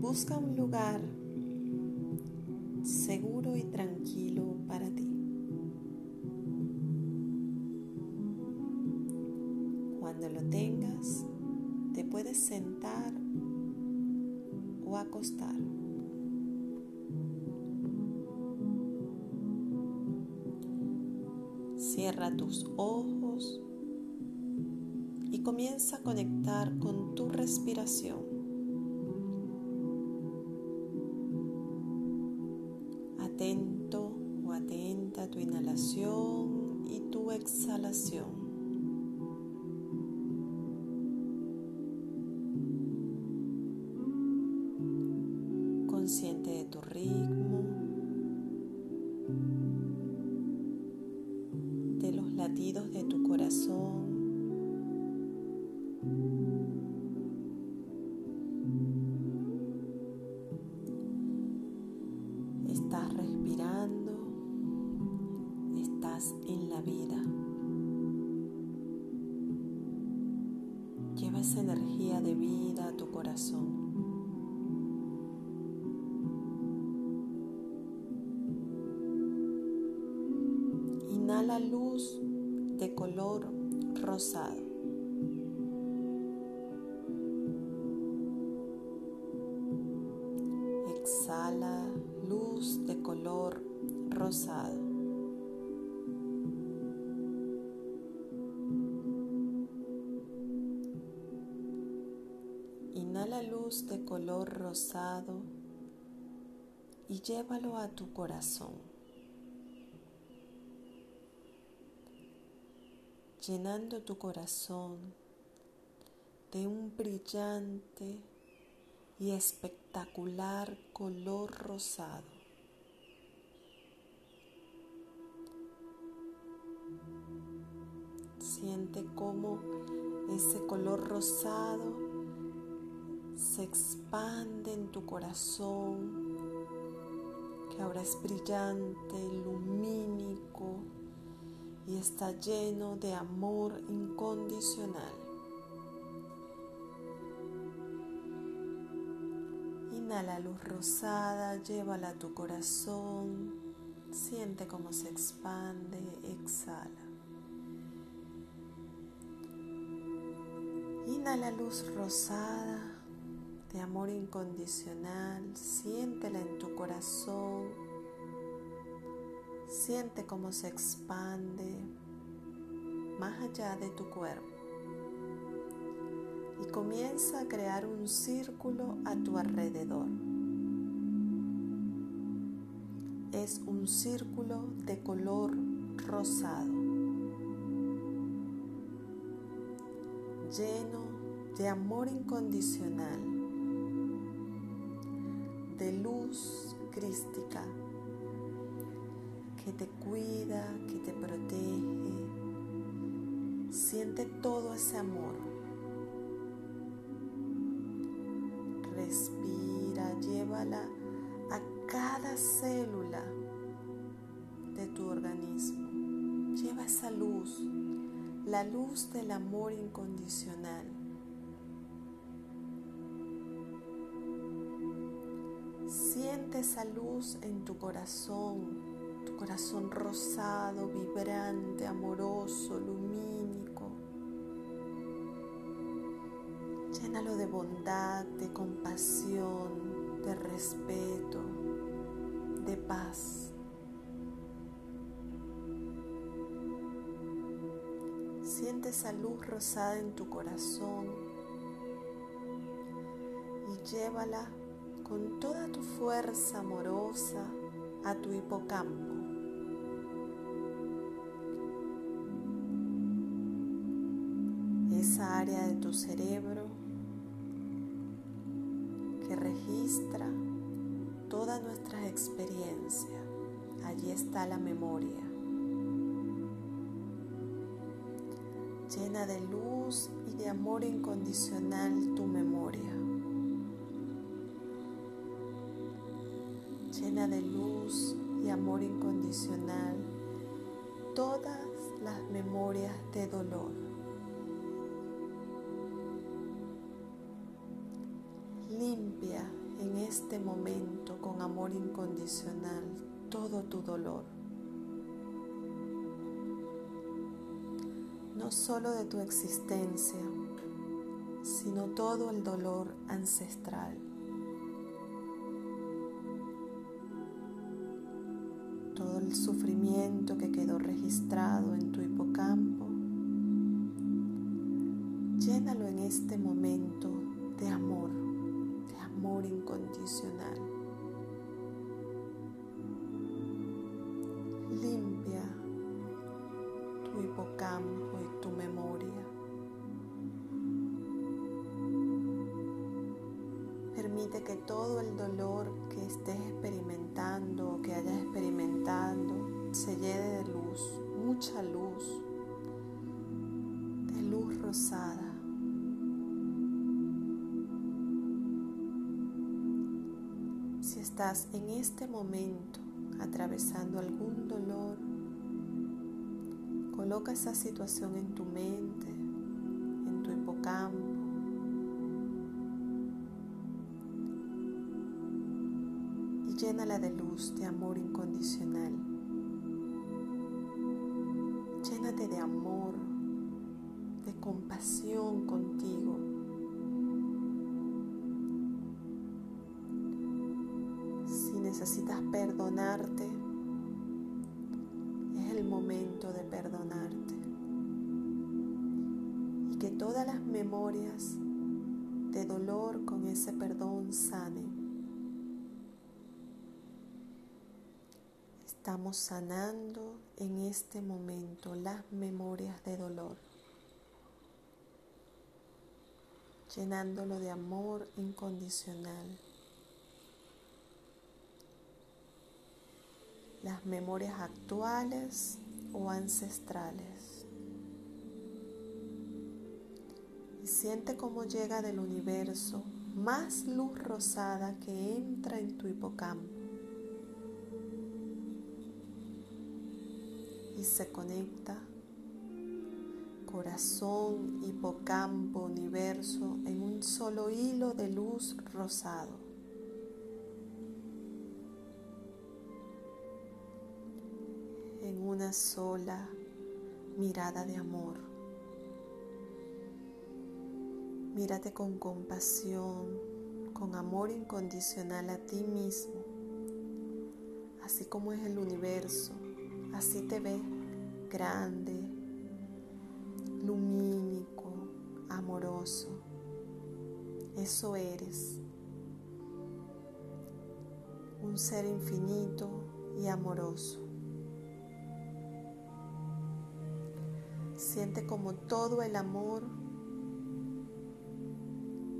Busca un lugar seguro y tranquilo para ti. Cuando lo tengas, te puedes sentar o acostar. Cierra tus ojos y comienza a conectar con tu respiración. Latidos de tu corazón. Inhala luz de color rosado y llévalo a tu corazón. Llenando tu corazón de un brillante y espectacular color rosado. Siente cómo ese color rosado se expande en tu corazón, que ahora es brillante, lumínico y está lleno de amor incondicional. Inhala luz rosada, llévala a tu corazón, siente cómo se expande, exhala. Inhala luz rosada de amor incondicional, siéntela en tu corazón, siente cómo se expande más allá de tu cuerpo y comienza a crear un círculo a tu alrededor. Es un círculo de color rosado, lleno de amor incondicional, de luz crística que te cuida, que te protege. Siente todo ese amor. Respira, llévala a cada célula de tu organismo. Lleva esa luz, la luz del amor incondicional. Siente esa luz en tu corazón, tu corazón rosado, vibrante, amoroso, lumínico. Llénalo de bondad, de compasión, de respeto, de paz. Siente esa luz rosada en tu corazón y llévala con toda tu fuerza amorosa a tu hipocampo. Esa área de tu cerebro que registra todas nuestras experiencias. Allí está la memoria. Llena de luz y de amor incondicional tu memoria. Llena de luz y amor incondicional todas las memorias de dolor. Limpia en este momento con amor incondicional todo tu dolor. No solo de tu existencia, sino todo el dolor ancestral. Sufrimiento que quedó registrado en tu hipocampo, llénalo en este momento de amor, de amor incondicional. Limpia tu hipocampo y tu memoria. Que todo el dolor que estés experimentando o que hayas experimentado se llene de luz, mucha luz, de luz rosada. Si estás en este momento atravesando algún dolor, coloca esa situación en tu mente, en tu hipocampo llénala de luz, de amor incondicional. Llénate de amor, de compasión contigo. Si necesitas perdonarte, es el momento de perdonarte. Y que todas las memorias de dolor con ese perdón sanen. Estamos sanando en este momento las memorias de dolor, llenándolo de amor incondicional. Las memorias actuales o ancestrales. Y siente cómo llega del universo más luz rosada que entra en tu hipocampo se conecta corazón, hipocampo, universo en un solo hilo de luz rosado. En una sola mirada de amor. Mírate con compasión, con amor incondicional a ti mismo, así como es el universo Así te ve grande, lumínico, amoroso. Eso eres. Un ser infinito y amoroso. Siente como todo el amor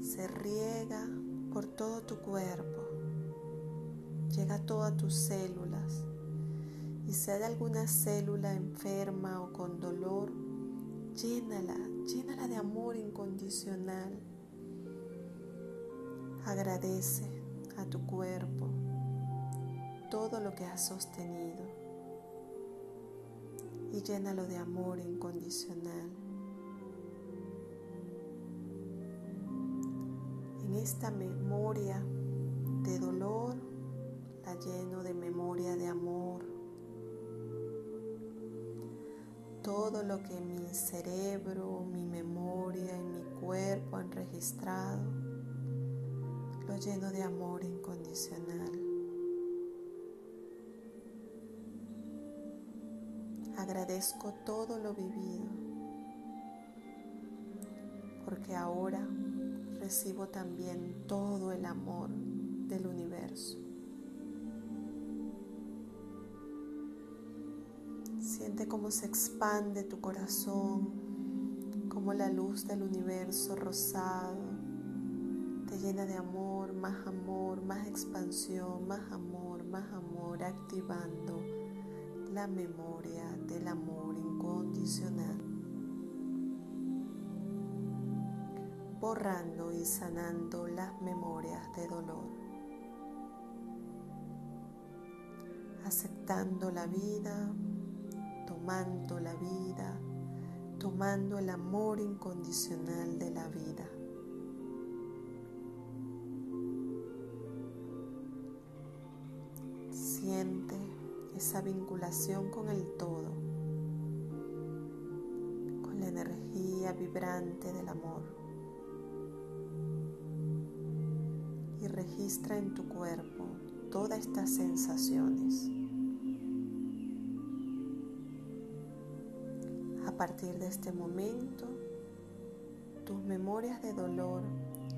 se riega por todo tu cuerpo, llega a todas tus células y si hay alguna célula enferma o con dolor, llénala, llénala de amor incondicional. Agradece a tu cuerpo todo lo que has sostenido y llénalo de amor incondicional. En esta memoria de dolor la lleno de memoria de amor todo lo que mi cerebro, mi memoria y mi cuerpo han registrado, lo lleno de amor incondicional. Agradezco todo lo vivido, porque ahora recibo también todo el amor del universo. Siente cómo se expande tu corazón, como la luz del universo rosado te llena de amor, más amor, más expansión, más amor, más amor, activando la memoria del amor incondicional. Borrando y sanando las memorias de dolor. Aceptando la vida tomando la vida, tomando el amor incondicional de la vida. Siente esa vinculación con el todo, con la energía vibrante del amor. Y registra en tu cuerpo todas estas sensaciones. Partir de este momento, tus memorias de dolor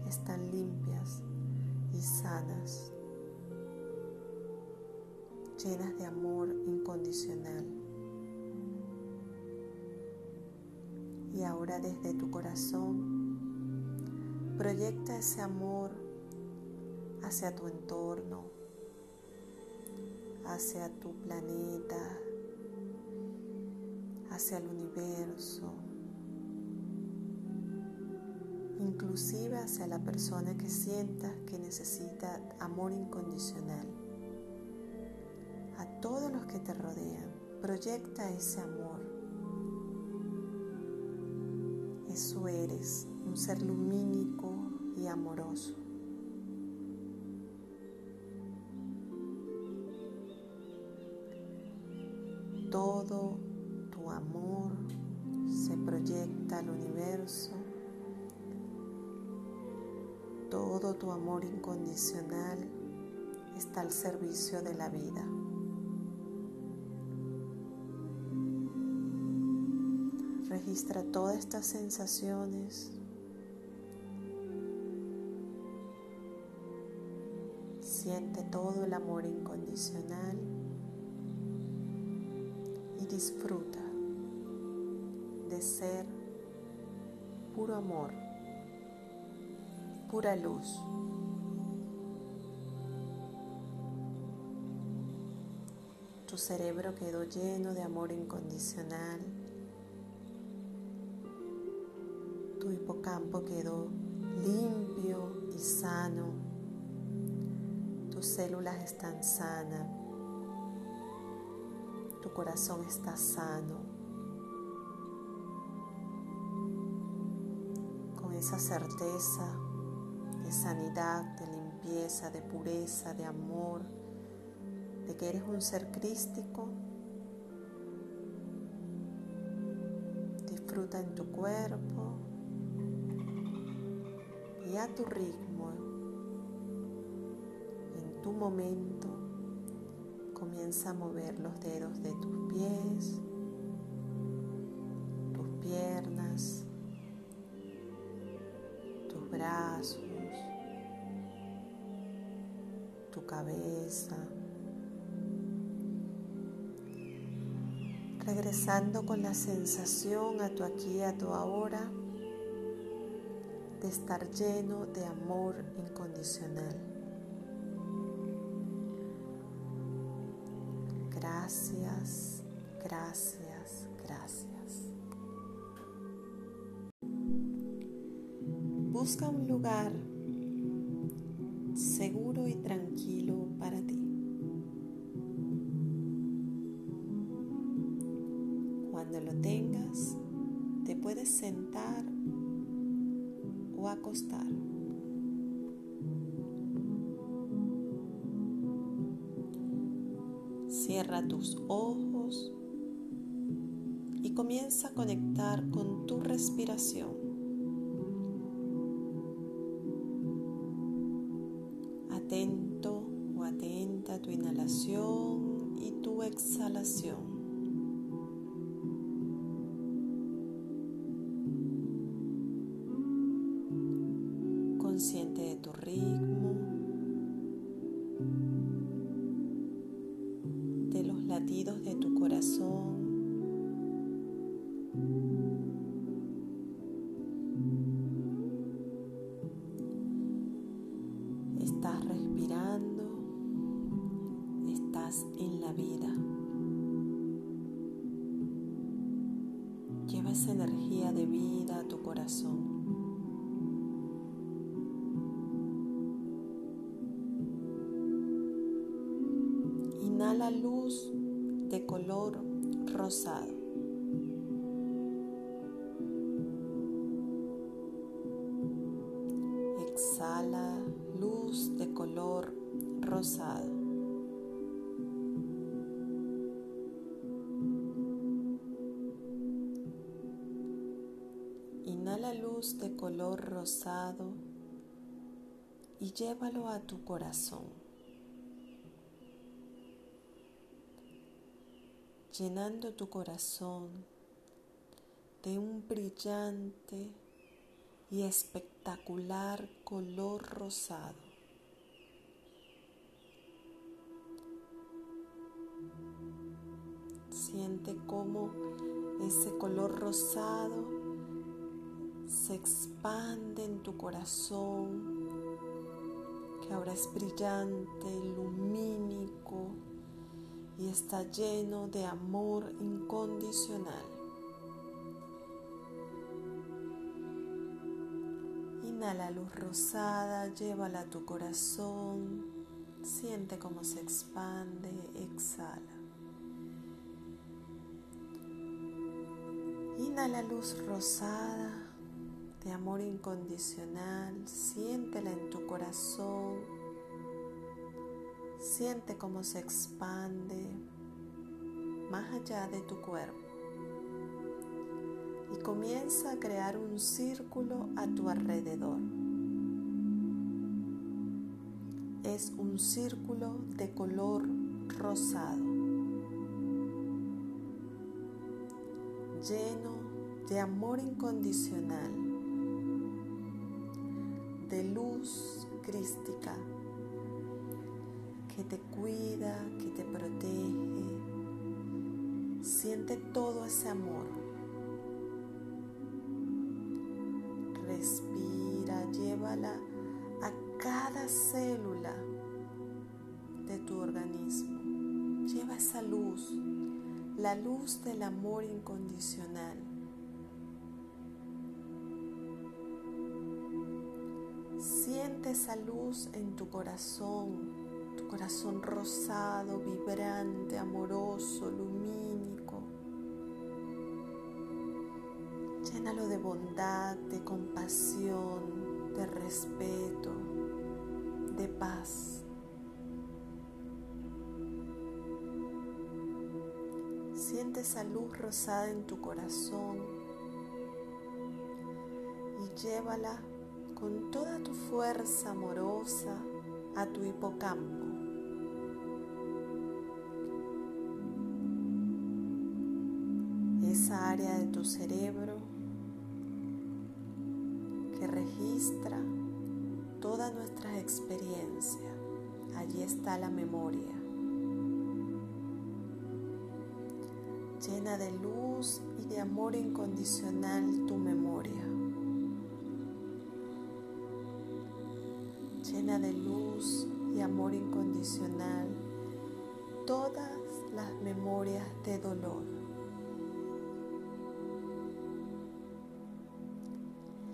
están limpias y sanas, llenas de amor incondicional. Y ahora desde tu corazón, proyecta ese amor hacia tu entorno, hacia tu planeta, hacia el universo, inclusive hacia la persona que sientas que necesita amor incondicional. A todos los que te rodean, proyecta ese amor. Eso eres, un ser lumínico y amoroso. Todo tu amor incondicional está al servicio de la vida. Registra todas estas sensaciones. Siente todo el amor incondicional y disfruta de ser puro amor pura luz. Tu cerebro quedó lleno de amor incondicional. Tu hipocampo quedó limpio y sano. Tus células están sanas. Tu corazón está sano. Con esa certeza sanidad, de limpieza, de pureza, de amor, de que eres un ser crístico. Disfruta en tu cuerpo y a tu ritmo, en tu momento, comienza a mover los dedos de tus pies, cabeza, regresando con la sensación a tu aquí, a tu ahora, de estar lleno de amor incondicional. Gracias, gracias, gracias. Busca un lugar y tranquilo para ti. Cuando lo tengas, te puedes sentar o acostar. Cierra tus ojos y comienza a conectar con tu respiración. Latidos de tu corazón. Luz de color rosado y llévalo a tu corazón, llenando tu corazón de un brillante y espectacular color rosado. Siente cómo ese color rosado se expande en tu corazón, que ahora es brillante, lumínico y está lleno de amor incondicional. Inhala luz rosada, llévala a tu corazón, siente cómo se expande, exhala. Inhala luz rosada de amor incondicional, siéntela en tu corazón, siente cómo se expande más allá de tu cuerpo y comienza a crear un círculo a tu alrededor. Es un círculo de color rosado. lleno de amor incondicional, crística que te cuida, que te protege. Siente todo ese amor. Respira, llévala a cada célula de tu organismo. Lleva esa luz la luz del amor incondicional. Siente esa luz en tu corazón, tu corazón rosado, vibrante, amoroso, lumínico. Llénalo de bondad, de compasión, de respeto, de paz. Siente esa luz rosada en tu corazón y llévala con toda tu fuerza amorosa a tu hipocampo. Esa área de tu cerebro que registra todas nuestras experiencias. Allí está la memoria. llena de luz y de amor incondicional tu memoria. Llena de luz y amor incondicional todas las memorias de dolor.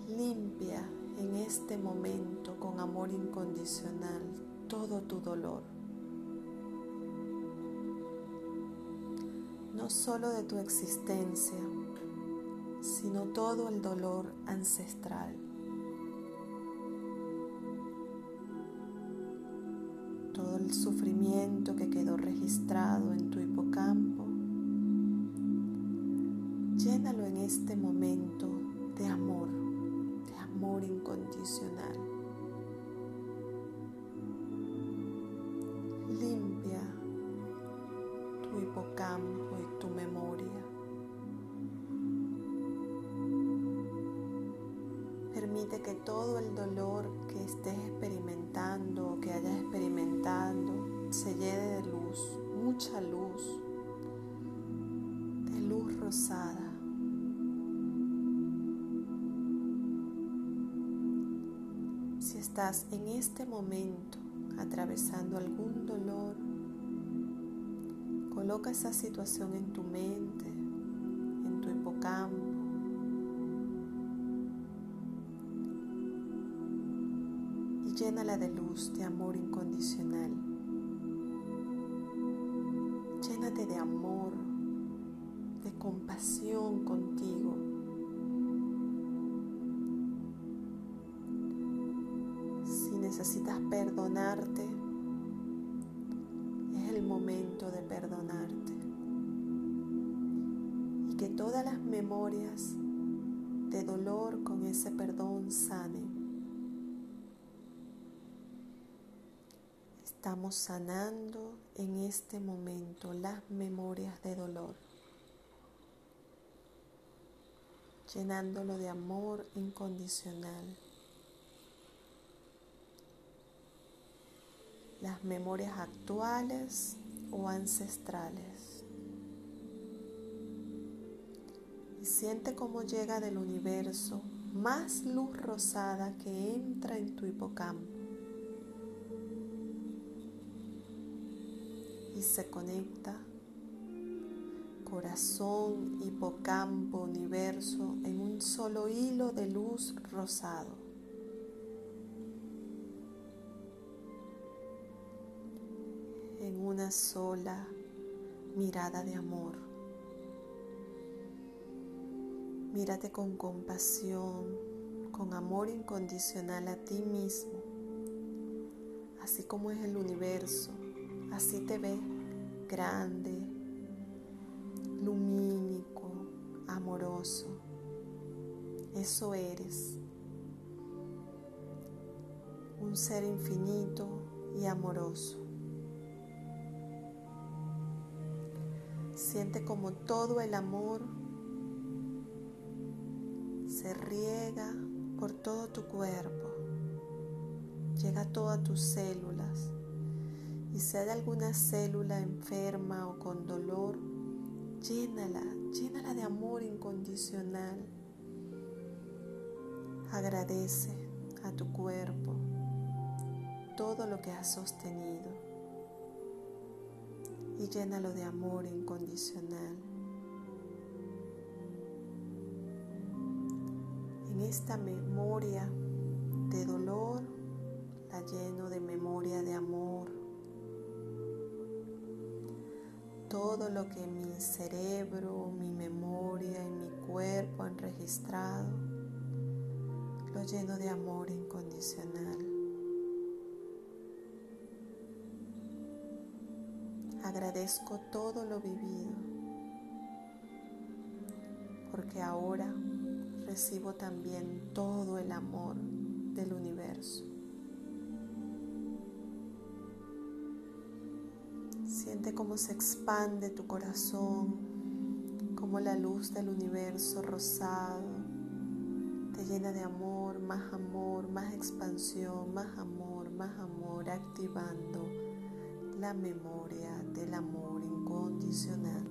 Limpia en este momento con amor incondicional todo tu dolor. no solo de tu existencia, sino todo el dolor ancestral. El sufrimiento que quedó registrado en tu hipocampo, llénalo en este momento de amor, de amor incondicional. Limpia tu hipocampo y tu memoria. Que todo el dolor que estés experimentando o que hayas experimentado se llene de luz, mucha luz, de luz rosada. Si estás en este momento atravesando algún dolor, Coloca esa situación en tu mente, en tu hipocampo. Llénala de luz, de amor incondicional. Llénate de amor, de compasión contigo. Si necesitas perdonarte, momento de perdonarte y que todas las memorias de dolor con ese perdón sane. Estamos sanando en este momento las memorias de dolor, llenándolo de amor incondicional. Las memorias actuales o ancestrales. Y siente cómo llega del universo más luz rosada que entra en tu hipocampo se conecta corazón, hipocampo, universo en un solo hilo de luz rosado. En una sola mirada de amor. Mírate con compasión, con amor incondicional a ti mismo, así como es el universo, así te ves grande, lumínico, amoroso. Eso eres. Un ser infinito y amoroso. Siente como todo el amor se riega por todo tu cuerpo, llega a todas tus células y si hay alguna célula enferma o con dolor, llénala, llénala de amor incondicional. Agradece a tu cuerpo todo lo que has sostenido y llénalo de amor incondicional. En esta memoria de dolor la lleno de memoria de amor todo lo que mi cerebro, mi memoria y mi cuerpo han registrado, lo lleno de amor incondicional. Agradezco todo lo vivido, porque ahora recibo también todo el amor del universo. Siente cómo se expande tu corazón, como la luz del universo rosado te llena de amor, más amor, más expansión, más amor, más amor, activando la memoria del amor incondicional.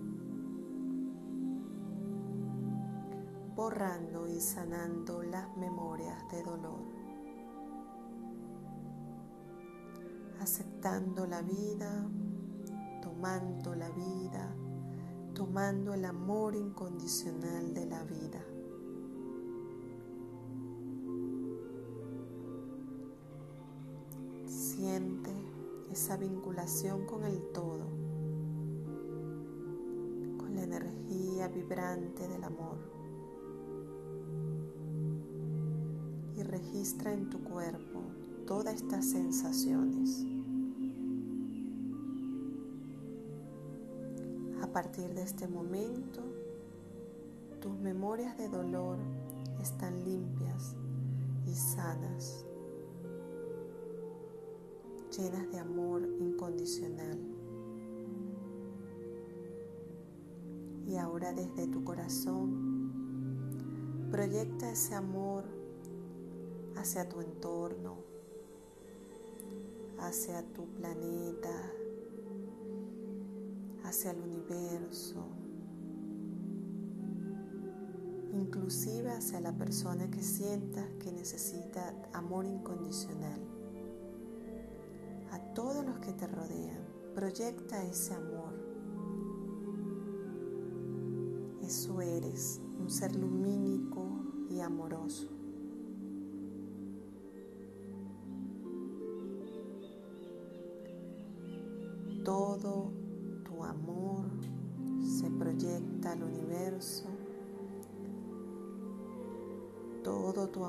Borrando y sanando las memorias de dolor. Aceptando la vida tomando la vida, tomando el amor incondicional de la vida. Siente esa vinculación con el todo, con la energía vibrante del amor. Y registra en tu cuerpo todas estas sensaciones. A partir de este momento, tus memorias de dolor están limpias y sanas, llenas de amor incondicional. Y ahora desde tu corazón, proyecta ese amor hacia tu entorno, hacia tu planeta, hacia el universo, inclusive hacia la persona que sientas que necesita amor incondicional. A todos los que te rodean, proyecta ese amor. Eso eres, un ser lumínico y amoroso. Todo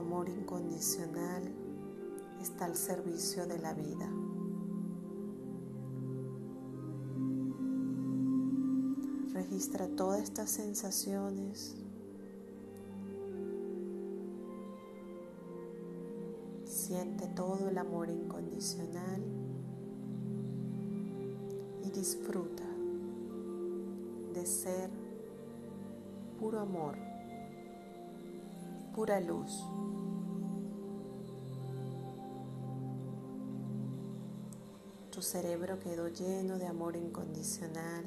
amor incondicional está al servicio de la vida. Registra todas estas sensaciones. Siente todo el amor incondicional y disfruta de ser puro amor pura luz. Tu cerebro quedó lleno de amor incondicional.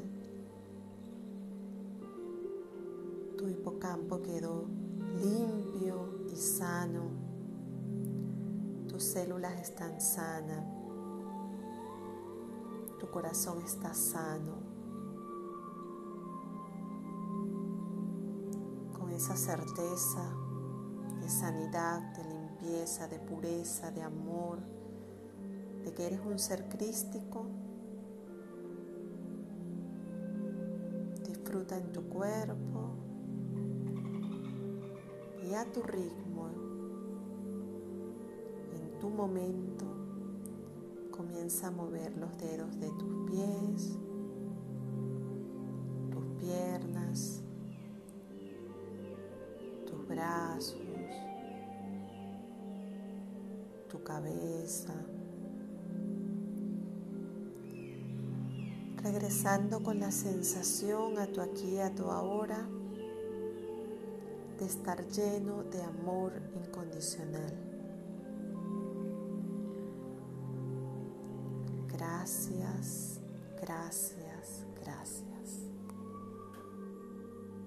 Tu hipocampo quedó limpio y sano. Tus células están sanas. Tu corazón está sano. Con esa certeza de sanidad, de limpieza, de pureza, de amor de que eres un ser crístico. Disfruta en tu cuerpo y a tu ritmo, en tu momento, comienza a mover los dedos de tus pies, tus piernas, cabeza. regresando con la sensación a tu aquí, a tu ahora, de estar lleno de amor incondicional. Gracias, gracias.